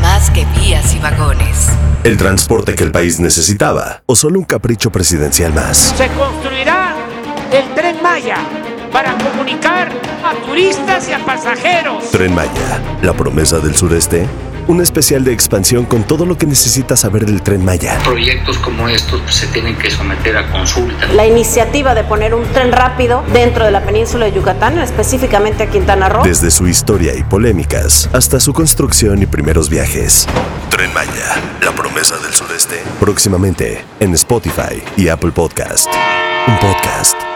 más que vías y vagones. El transporte que el país necesitaba o solo un capricho presidencial más. Se construirá el tren Maya para comunicar a turistas y a pasajeros. Tren Maya, la promesa del sureste. Un especial de expansión con todo lo que necesitas saber del tren Maya. Proyectos como estos pues, se tienen que someter a consulta. La iniciativa de poner un tren rápido dentro de la península de Yucatán, específicamente a Quintana Roo. Desde su historia y polémicas hasta su construcción y primeros viajes. Tren Maya, la promesa del sureste. Próximamente en Spotify y Apple Podcast. Un podcast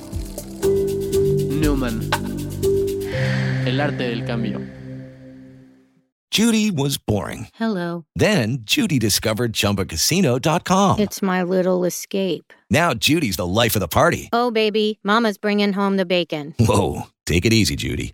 Newman. El arte del cambio. Judy was boring. Hello. Then Judy discovered ChumbaCasino.com. It's my little escape. Now Judy's the life of the party. Oh, baby, Mama's bringing home the bacon. Whoa, take it easy, Judy.